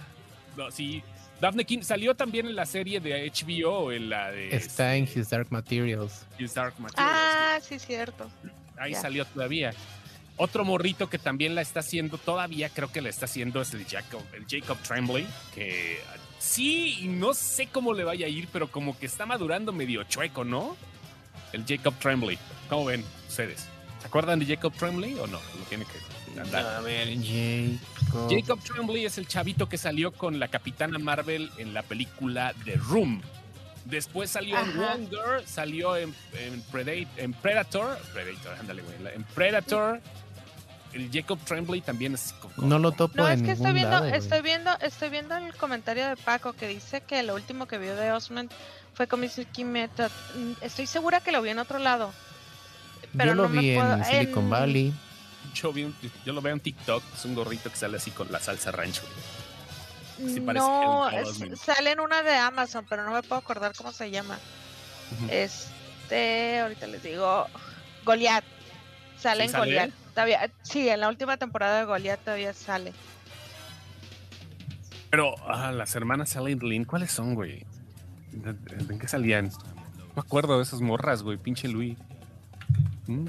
no, sí, Daphne King salió también en la serie de HBO, en la de... Está en His Dark Materials. His Dark Materials. Ah, sí, cierto. Ahí salió todavía. Otro morrito que también la está haciendo, todavía creo que la está haciendo es el Jacob, el Jacob Tremblay, que sí, no sé cómo le vaya a ir, pero como que está madurando medio chueco, ¿no? El Jacob Tremblay. ¿Cómo ven ustedes? ¿Se acuerdan de Jacob Tremblay o no? Lo tiene que a ver, Jacob. Jacob Tremblay es el chavito que salió con la Capitana Marvel en la película The Room. Después salió en Wonder, salió en, Predator, Predator, ándale, güey, en Predator. El Jacob Tremblay también es No lo topo No, es que estoy viendo, estoy viendo, estoy viendo el comentario de Paco que dice que lo último que vio de Osmond fue con Mr. Method. Mm, estoy segura que lo vi en otro lado. Pero Yo lo vi en Silicon Valley yo, lo veo en TikTok, es un gorrito que sale así con la salsa rancho. no, sale en una de Amazon, pero no me puedo acordar cómo se llama. Este, ahorita les digo, Goliath. Sale en Goliath. Todavía, sí, en la última temporada de Goliath todavía sale. Pero, ah, las hermanas Sally Lynn, ¿cuáles son, güey? ¿En qué salían? No me acuerdo de esas morras, güey, pinche Luis. ¿Mm?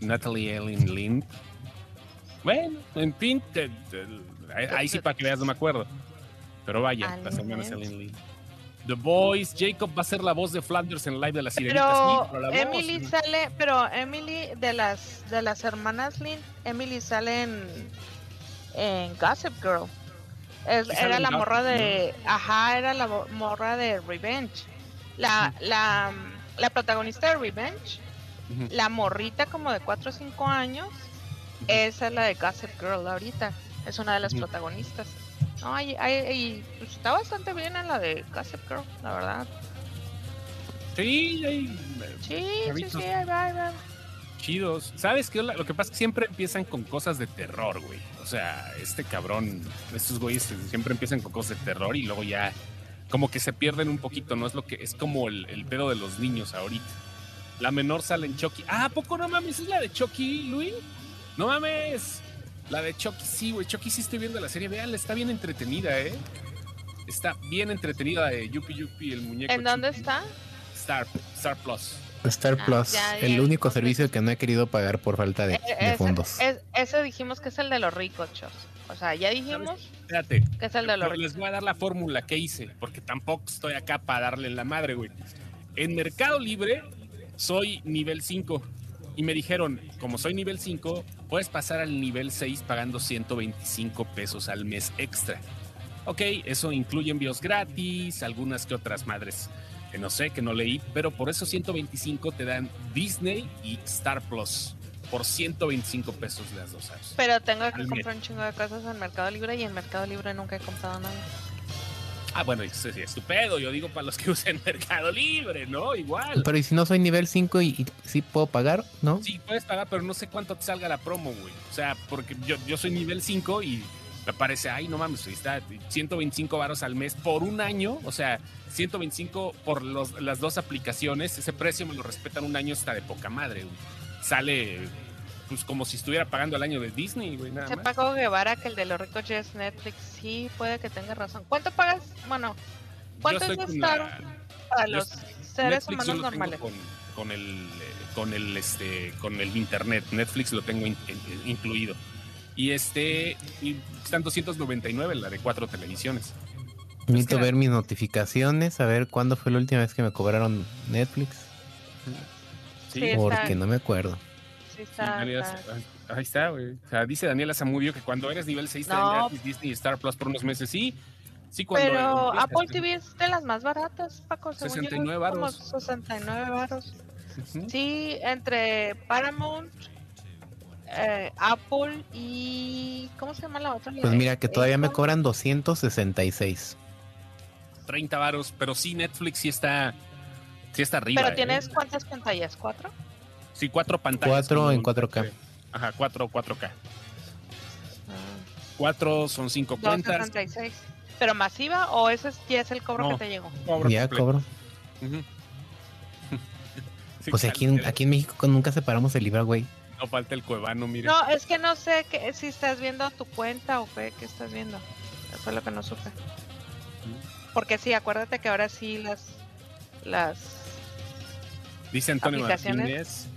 Natalie Ellen Lynn. Bueno, en fin, ahí sí para que veas, no me acuerdo. Pero vaya, las hermanas Ellen Lynn. The Boys, Jacob va a ser la voz de Flanders en live de la sirenita. Pero, Emily sale, pero Emily de las de las hermanas Lynn, Emily sale en, en Gossip Girl. era la morra de, ajá, era la morra de Revenge. La, la, la protagonista de Revenge la morrita como de 4 o 5 años, esa es la de Gossip Girl ahorita. Es una de las protagonistas. No, hay, pues, está bastante bien en la de Gossip Girl, la verdad. Sí, hay, sí, sí, sí, ahí va, Chidos. ¿Sabes qué? Lo que pasa es que siempre empiezan con cosas de terror, güey. O sea, este cabrón, estos güeyes siempre empiezan con cosas de terror y luego ya como que se pierden un poquito, ¿no? Es lo que es como el, el pedo de los niños ahorita. La menor sale en Chucky. Ah, ¿a poco no mames? ¿Es la de Chucky, Luis? No mames. La de Chucky, sí, güey. Chucky sí estoy viendo la serie. Vean, está bien entretenida, ¿eh? Está bien entretenida de Yupi Yupi, el muñeco. ¿En dónde está? Star, Star Plus. Star ah, Plus, el único servicio que no he querido pagar por falta de, eh, fondos. Ese, dijimos que es el de los ricos, chos. O sea, ya dijimos Espérate, que es el de los ricos. Les voy a dar la fórmula que hice, porque tampoco estoy acá para darle la madre, güey. En Mercado Libre soy nivel 5. Y me dijeron, como soy nivel 5, puedes pasar al nivel 6 pagando 125 pesos al mes extra. Ok, eso incluye envíos gratis, algunas que otras madres que no sé, que no leí, pero por eso 125 te dan Disney y Star Plus por 125 pesos las dos apps. Pero tengo que comprar un chingo de cosas en Mercado Libre y en Mercado Libre nunca he comprado nada. Ah, bueno, eso sí, estupendo. Yo digo para los que usen Mercado Libre, ¿no? Igual. Pero ¿y si no soy nivel 5 y, sí puedo pagar, no? Sí, puedes pagar, pero no sé cuánto te salga la promo, güey. O sea, porque yo, yo soy nivel 5 y me parece, ay, no mames, está 125 varos al mes por un año. O sea, 125 por los, las dos aplicaciones. Ese precio me lo respetan un año, está de poca madre, güey. Sale pues como si estuviera pagando el año de Disney, güey, nada Se pagó Guevara que el de los ricos ya es Netflix. Sí, puede que tenga razón. ¿Cuánto pagas? Bueno, ¿cuánto es estar para los seres humanos normales? Con, el eh, con el este con el internet. Netflix lo tengo incluido. Y este y están 299 la de cuatro televisiones. Necesito ver mis notificaciones, a ver cuándo fue la última vez que me cobraron Netflix. Sí, porque no me acuerdo ahí está, güey. O sea, dice Daniela Zamudio que cuando eres nivel 6 no. te Disney Star Plus por unos meses. Sí, sí, cuando. Pero Apple TV es de las más baratas, Paco. 69 baros. 69 baros. Sí, entre Paramount, eh, Apple y. ¿Cómo se llama la otra? Pues mira, que todavía me cobran 266. 30 varos, pero sí, Netflix sí está. Sí está arriba. ¿Pero tienes ¿eh? cuántas pantallas? ¿Cuatro? Sí, cuatro pantallas. Cuatro en 4K. Ajá, cuatro 4K. Cuatro son cinco cuentas. ¿Pero masiva o ese ya es el cobro que te llegó? ya cobro. pues aquí, en, aquí en México nunca separamos el IVA, güey. No falta el cuevano, mire. No, es que no sé que, si estás viendo tu cuenta o qué, qué estás viendo. Eso fue lo que no supe. Porque sí, acuérdate que ahora sí las las Dice Antonio Martínez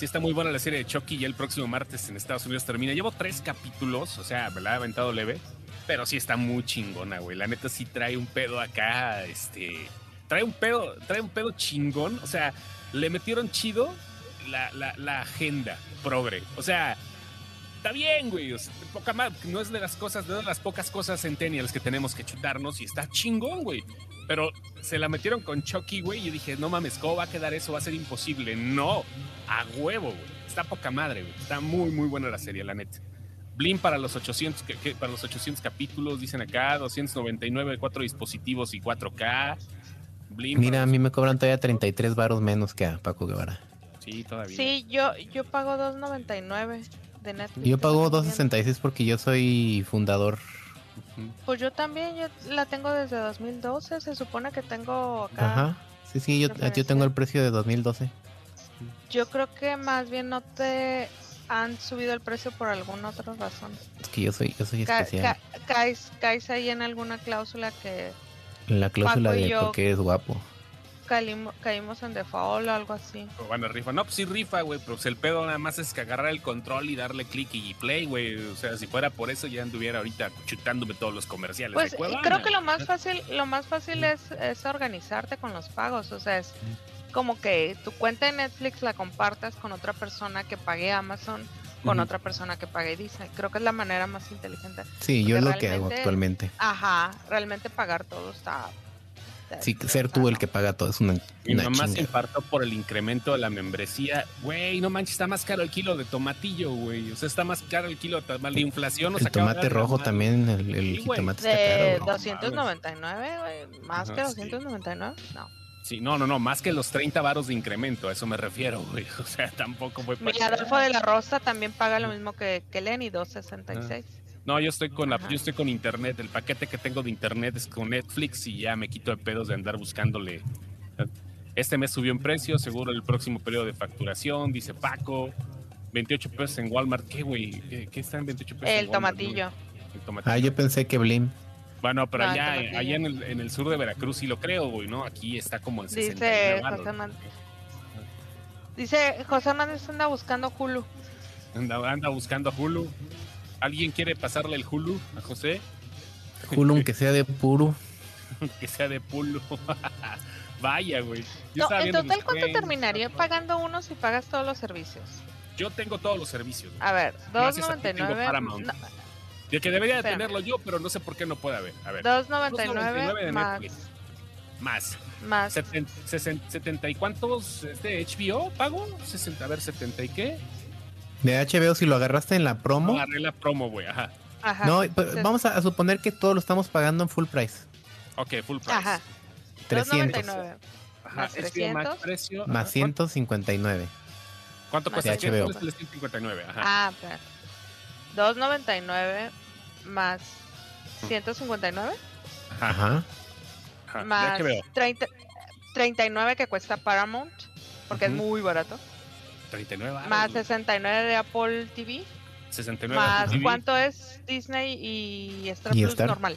Sí está muy buena la serie de Chucky y el próximo martes en Estados Unidos termina. Llevo tres capítulos, o sea, me la he aventado leve, pero sí está muy chingona, güey. La neta sí trae un pedo acá, este... Trae un pedo, trae un pedo chingón, o sea, le metieron chido la, agenda progre. O sea, está bien, güey. poca más, no es de las cosas, de las pocas cosas centennials que tenemos que chutarnos y está chingón, güey. Pero se la metieron con Chucky, güey. Y yo dije, no mames, ¿cómo va a quedar eso? Va a ser imposible. No, a huevo, güey. Está poca madre, güey. Está muy, muy buena la serie, la neta. Blim para los 800, para los 800 capítulos, dicen acá, 299, cuatro dispositivos y 4K. Mira, a mí me cobran todavía 33 varos menos que a Paco Guevara. Sí, todavía. Sí, yo, yo pago 2.99 de Netflix. Yo pago 2.66 porque yo soy fundador pues yo también, yo la tengo desde 2012, se supone que tengo acá. Ajá, sí, sí, yo, yo tengo el precio de 2012. Yo creo que más bien no te han subido el precio por alguna otra razón. Es que yo soy, yo soy especial. caes, ahí en alguna cláusula que... La cláusula de porque es guapo caímos en default o algo así. bueno, rifa. No, pues sí rifa, güey, pero pues el pedo nada más es que agarrar el control y darle clic y play, güey. O sea, si fuera por eso ya anduviera ahorita chutándome todos los comerciales. Pues creo que lo más fácil, lo más fácil es, es organizarte con los pagos. O sea, es como que tu cuenta de Netflix la compartas con otra persona que pague Amazon con otra persona que pague Disney. Creo que es la manera más inteligente. Sí, yo es lo que hago actualmente. Ajá, realmente pagar todo está Sí, ser tú el que paga todo es una. Mi mamá se infartó por el incremento de la membresía. Güey, no manches, está más caro el kilo de tomatillo, güey. O sea, está más caro el kilo de la inflación. El tomate rojo también, el, el jitomate está caro. 299, güey. Más que 299, no. Sí, no, no, no, más que los 30 varos de incremento, a eso me refiero, güey. O sea, tampoco fue. Mi Adolfo de la Rosa también paga lo mismo que, que Lenny, 266. No, yo estoy con la, yo estoy con internet. El paquete que tengo de internet es con Netflix y ya me quito de pedos de andar buscándole. Este mes subió en precio, seguro el próximo periodo de facturación, dice Paco. 28 pesos en Walmart. ¿Qué, güey? ¿Qué, está en 28 pesos? El, tomatillo. el tomatillo. Ah, yo pensé que Blim. Bueno, pero allá, allá en, el, en el sur de Veracruz sí lo creo, güey, ¿no? Aquí está como en 60 Dice José Manuel. Dice José Manuel anda buscando Hulu. Anda, anda buscando Hulu. ¿Alguien quiere pasarle el Hulu a José? Hulu, aunque sea de puro. que sea de pulo. Vaya, güey. No, en total, ¿cuánto terminaría pagando uno si pagas todos los servicios? Yo tengo todos los servicios. A ver, 2.99. De que debería de tenerlo yo, pero no sé por qué no puede haber. A ver. 2.99 más. Más. Más. 70, y cuántos de HBO pago? 60, a ver, 70 y qué? De HBO, si lo agarraste en la promo. No agarré la promo, güey, ajá. Ajá. No, vamos a, suponer que todo lo estamos pagando en full price. Ok, full price. Ajá. 300. Ajá, más 300. más, precio, más 159. ¿Cuánto cuesta HBO? 159, ajá. Ah, espera. 2.99 más 159. Ajá. ajá. Más 30, 39 que cuesta Paramount, porque es muy barato. 39 Más 69 de Apple TV. 69 más cuánto es Disney y Star Plus normal.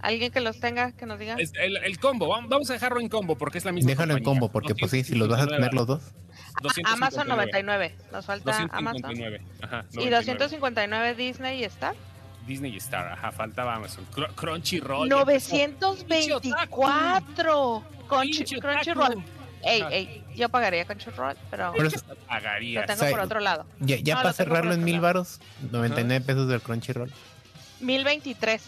Alguien que los tenga, que nos diga. el, el, combo, vamos a dejarlo en combo porque es la misma. Déjalo en combo porque pues sí, si los vas a tener los dos. Amazon 99, nos falta Amazon. Ajá, Y 259 Disney y Star. Disney y Star, ajá, faltaba Amazon. Crunchyroll. 924. Crunchyroll. Ey, ey, yo pagaría Crunchyroll, pero, pero pagaría. lo tengo por otro lado. Ya, ya para cerrarlo en mil varos, 99 pesos del Crunchyroll. 1023.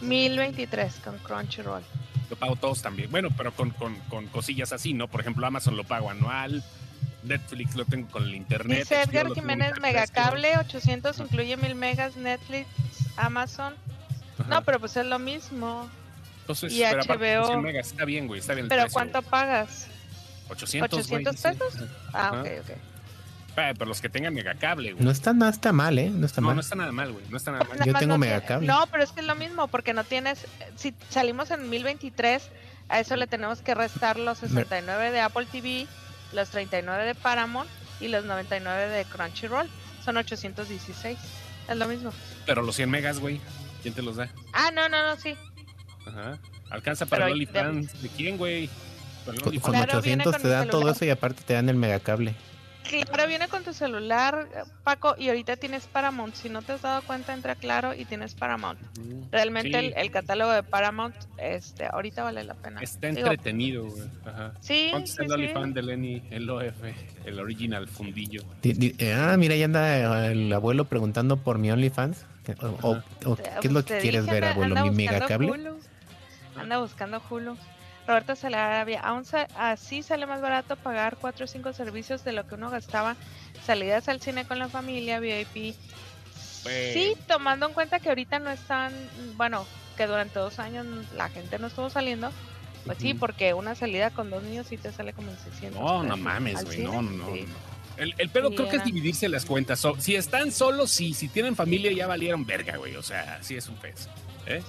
1023 con Crunchyroll. Lo pago todos también. Bueno, pero con, con, con, cosillas así, ¿no? Por ejemplo, Amazon lo pago anual. Netflix lo tengo con el internet. Dice Edgar Jiménez Megacable, 800 incluye mil megas, Netflix, Amazon. No, pero pues es lo mismo. Entonces, y pero HBO. Megas, está bien, güey, está bien. ¿Pero cuánto pagas? 800, ¿800 pesos? Ah, ok, ok pero los que tengan megacable, güey. No está, nada está mal, ¿eh? No está no, mal. No está nada mal, güey. No está nada mal. Yo tengo megacable. No, pero es que es lo mismo, porque no tienes. Si salimos en 1023, a eso le tenemos que restar los 69 de Apple TV, los 39 de Paramount y los 99 de Crunchyroll. Son 816. Es lo mismo. Pero los 100 megas, güey. ¿Quién te los da? Ah, no, no, no, sí. Ajá. Alcanza para el OnlyFans. ¿De quién, güey? Con, 800 te dan todo eso y aparte te dan el megacable. Claro viene con tu celular, Paco, y ahorita tienes Paramount. Si no te has dado cuenta, entra Claro y tienes Paramount. Mm, Realmente el, catálogo de Paramount, este, ahorita vale la pena. Está entretenido, güey. Ajá. Sí. ¿Cuánto es el OnlyFans de Lenny? El OF, el original fundillo. Eh, ah, mira, ahí anda el abuelo preguntando por mi OnlyFans. O, ¿Qué es lo que quieres ver, abuelo? ¿Mi megacable? Anda buscando Hulu. Roberto Salarabia, aún así sale más barato pagar cuatro o cinco servicios de lo que uno gastaba salidas al cine con la familia, VIP. Sí, tomando en cuenta que ahorita no están, bueno, que durante dos años la gente no estuvo saliendo, pues sí, porque una salida con dos niños sí te sale como en 600. No, no mames, güey, no, no, no. El, el pedo creo que es dividirse las cuentas. si están solos, sí. Si tienen familia, ya valieron verga, güey. O sea, sí es un pez. ¿eh?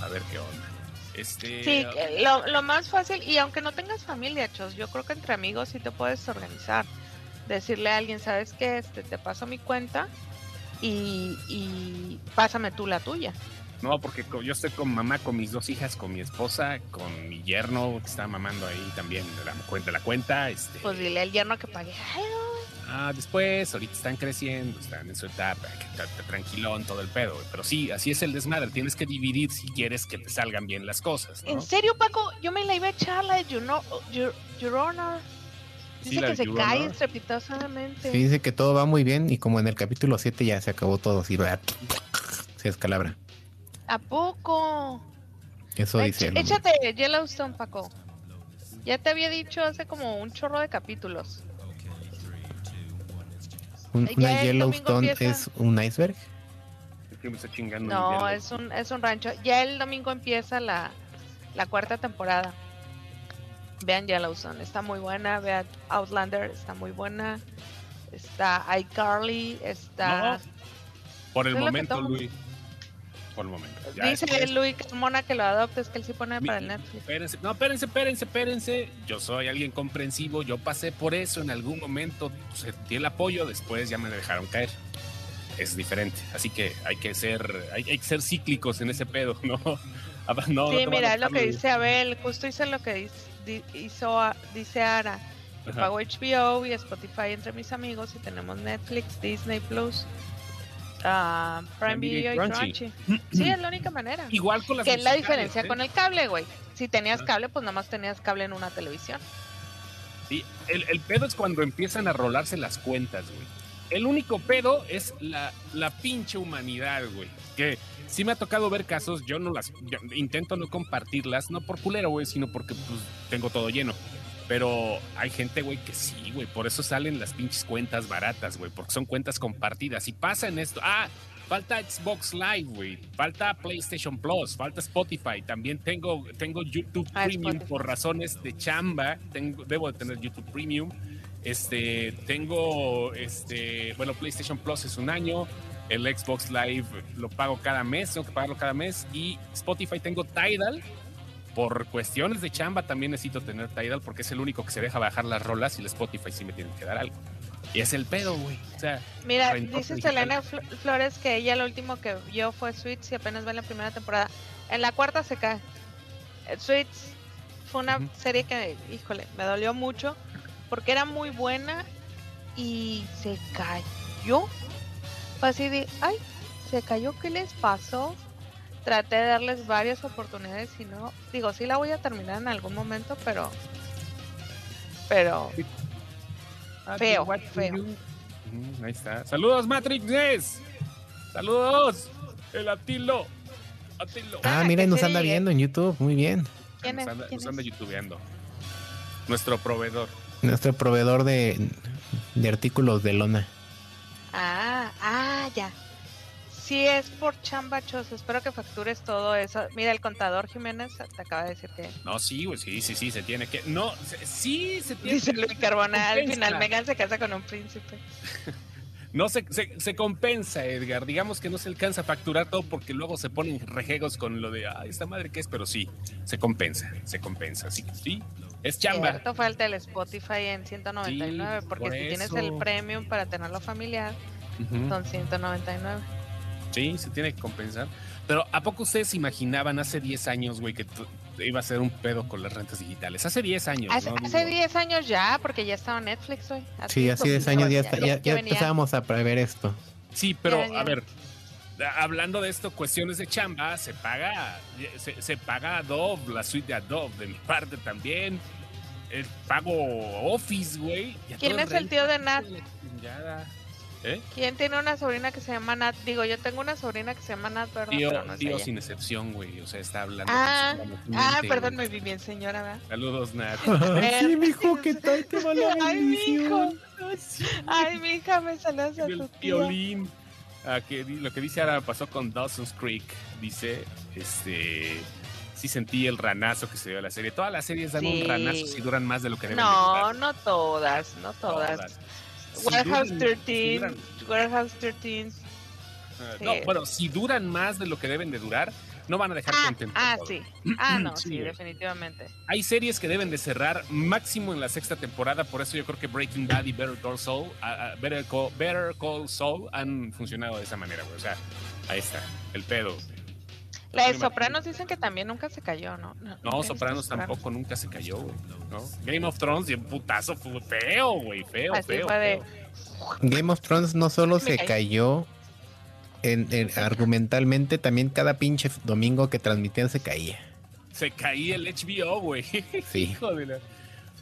A ver qué onda. Este, sí, lo, lo, más fácil, y aunque no tengas familia, Chos, yo creo que entre amigos sí te puedes organizar. Decirle a alguien, ¿sabes qué? Este, te paso mi cuenta y, y pásame tú la tuya. No, porque yo estoy con mamá, con mis dos hijas, con mi esposa, con mi yerno que está mamando ahí también la cuenta. La cuenta este... Pues dile al yerno que pague. Ah, después, ahorita están creciendo, están en su etapa, que tranquilón todo el pedo. Pero sí, así es el desmadre. Tienes que dividir si quieres que te salgan bien las cosas. ¿En serio, Paco? Yo me la iba a echar la de Llorona. Dice que se cae estrepitosamente. Sí, dice que todo va muy bien y como en el capítulo 7 ya se acabó todo, así se descalabra. ¿A poco? Eso dice. Échate Yellowstone, Paco. Ya te había dicho hace como un chorro de capítulos una Yellowstone es un iceberg. No, es un, es un rancho. Ya el domingo empieza la, la cuarta temporada. Vean Yellowstone, está muy buena. Vean Outlander, está muy buena. Está iCarly, está... Por el momento, Luis. Por el momento. Dice Luis Mona que lo adoptes, que él sí pone para el Netflix. Espérense, no, espérense, espérense, espérense. Yo soy alguien comprensivo, yo pasé por eso en algún momento, sentí el apoyo, después ya me dejaron caer. Es diferente, así que hay que ser, hay, que ser cíclicos en ese pedo, ¿no? no sí, mira, lo que dice Abel, justo hice lo que hizo, dice Ara. Yo pago HBO y Spotify entre mis amigos y tenemos Netflix, Disney Plus uh, Prime Video y Crunchy. Sí, es la única manera. Igual con las Que es la diferencia ¿eh? con el cable, güey. Si tenías cable, pues nada más tenías cable en una televisión. Sí, el, el pedo es cuando empiezan a rolarse las cuentas, güey. el único pedo es la, la pinche humanidad, güey. Que sí me ha tocado ver casos, yo no las, intento no compartirlas, no por culero, güey, sino porque pues tengo todo lleno. Pero hay gente, güey, que sí, güey. Por eso salen las pinches cuentas baratas, güey. Porque son cuentas compartidas. Y pasa en esto. Ah, falta Xbox Live, güey. Falta PlayStation Plus. Falta Spotify. También tengo, tengo YouTube ah, Premium por razones de chamba. Tengo, debo de tener YouTube Premium. Este, tengo, este, bueno, PlayStation Plus es un año. El Xbox Live lo pago cada mes. Tengo que pagarlo cada mes. Y Spotify tengo Tidal por cuestiones de chamba también necesito tener Tidal porque es el único que se deja bajar las rolas y el Spotify sí me tiene que dar algo. Y es el pedo, güey. O sea, Mira, dice Selena Flores que ella lo último que vio fue Sweets y apenas va en la primera temporada. En la cuarta se cae. Eh, Sweets fue una serie que, híjole, me dolió mucho porque era muy buena y se cayó. Fue así de, ay, se cayó, ¿qué les pasó? Traté de darles varias oportunidades y no, digo, sí la voy a terminar en algún momento, pero, pero, ah, feo, feo. ahí está. Saludos, Matrix. Saludos, el Atilo. Atilo. Ah, ah mira, nos anda viendo en YouTube, muy bien. ¿Quién nos anda, nos anda youtubeando. Nuestro proveedor. Nuestro proveedor de, de artículos de lona. Ah, ah, ya. Sí, es por chambachos. Espero que factures todo eso. Mira, el contador Jiménez te acaba de decir que. No, sí, güey, sí, sí, sí, se tiene que. No, sí, se tiene Dice Luis Carbona, al final Megan se casa con un príncipe. no se, se, compensa, Edgar. Digamos que no se alcanza a facturar todo porque luego se ponen rejegos con lo de, ay, esta madre que es, pero sí, se compensa, se compensa. Sí, sí, es chamba. Cierto, falta el Spotify en 199, porque si tienes el premium para tenerlo familiar, son 199. Sí, se tiene que compensar. Pero ¿a poco ustedes imaginaban hace 10 años, güey, que iba a ser un pedo con las rentas digitales? Hace 10 años. Hace, 10 años ya, porque ya estaba Netflix, güey. Sí, hace 10 años ya, ya, empezábamos a prever esto. Sí, pero a ver, hablando de esto, cuestiones de chamba, se paga, se, paga Adobe, la suite de Adobe, de mi parte también. El pago Office, güey. ¿Quién es el tío de Nat? ¿Eh? ¿Quién tiene una sobrina que se llama Nat? Digo, yo tengo una sobrina que se llama Nat, ¿verdad? Tío, no tío sin excepción, güey. O sea, está hablando. Ah, ah perdón, me vi bien, señora, ¿verdad? Saludos, Nat. sí, mijo, ¿qué tal te va la Ay, mijo. Ay, mija, me saludas a tu tío. Ah, que, lo que dice ahora pasó con Dawson's Creek. Dice, este sí sentí el ranazo que se dio a la serie. Todas las series dan un ranazo si duran más de lo que deben No, no todas, no todas. Warehouse 13. Warehouse 13. No, bueno, si duran más de lo que deben de durar, no van a dejar ah, contento. Ah, sí. Ah, no, sí, definitivamente. Hay series que deben de cerrar máximo en la sexta temporada, por eso yo creo que Breaking Bad y Better Call Saul, Better, Call, Saul han funcionado de esa manera, O sea, ahí está, el pedo. La de Sopranos dicen que también nunca se cayó, ¿no? No, Sopranos tampoco nunca se cayó, güey. ¿no? Game of Thrones y un putazo fue feo, güey, feo, feo, Game of Thrones no solo se cayó, en, argumentalmente, también cada pinche domingo que transmitían se caía. Se caía el HBO, güey. Sí.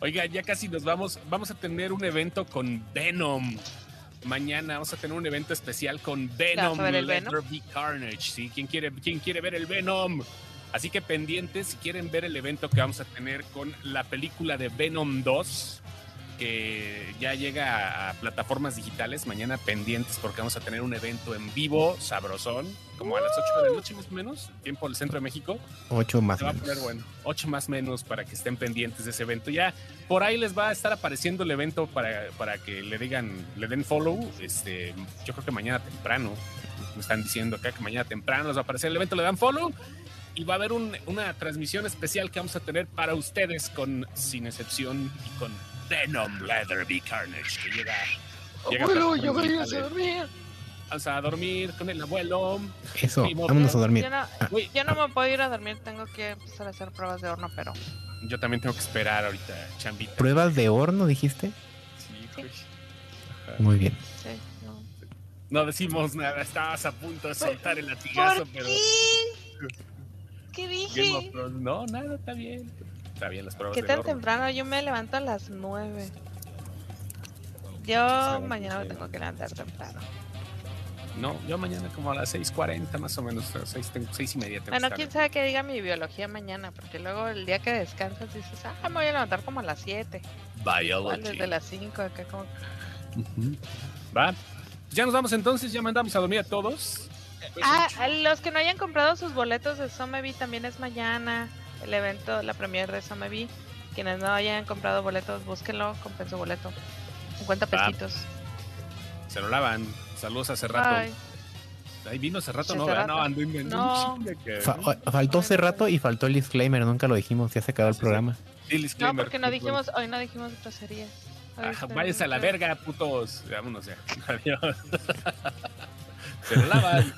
Oiga, ya casi nos vamos. Vamos a tener un evento con Venom mañana vamos a tener un evento especial con Venom, Letter Carnage. ¿sí? ¿Quién, quiere, ¿Quién quiere ver el Venom? Así que pendientes si quieren ver el evento que vamos a tener con la película de Venom 2 que ya llega a plataformas digitales. Mañana pendientes porque vamos a tener un evento en vivo, sabrosón, como a las 8 de la noche más o menos, tiempo del centro de México. 8 más menos. bueno, 8 más menos para que estén pendientes de ese evento. Ya por ahí les va a estar apareciendo el evento para, para que le digan, le den follow. Este, yo creo que mañana temprano, me están diciendo acá que mañana temprano les va a aparecer el evento, le dan follow y va a haber una transmisión especial que vamos a tener para ustedes con Sin Excepción y con Venom Leatherby Carnage que llega. abuelo, yo voy a dormir. Vamos a dormir con el abuelo. Eso, vámonos a dormir. Yo no, ah. yo no me puedo ir a dormir, tengo que empezar a hacer pruebas de horno, pero. Yo también tengo que esperar ahorita, chambita. ¿Pruebas de horno, dijiste? Sí, pues. Muy bien. Sí, no. no. decimos nada, estabas a punto de soltar el latigazo, pero. ¿Qué dije? No, nada, está bien. Está bien las pruebas ¿Qué tan temprano? Yo me levanto a las 9. Yo mañana me tengo que levantar temprano. No, yo mañana como a las 6.40 más o menos, 6, seis y media. Bueno, quién sabe qué diga mi biología mañana, porque luego el día que descansas dices, ah, me voy a levantar como a las 7. Biology. Desde las 5 acá como... Va. Ya nos vamos entonces, ya mandamos a dormir a todos. Ah, a los que no hayan comprado sus boletos de Somevi también es mañana. El evento, la premier de Somevi. Quienes no hayan comprado boletos, búsquenlo, compren su boleto. 50 pesitos. Se lo lavan. Saludos hace rato. Ahí vino hace rato, no, no, ando no. faltó hace rato y faltó el disclaimer, nunca lo dijimos, ya se acabó el programa. No, porque no dijimos, hoy no dijimos groserías. váyanse a la verga, putos. Vámonos ya. Adiós. Se lo lavan.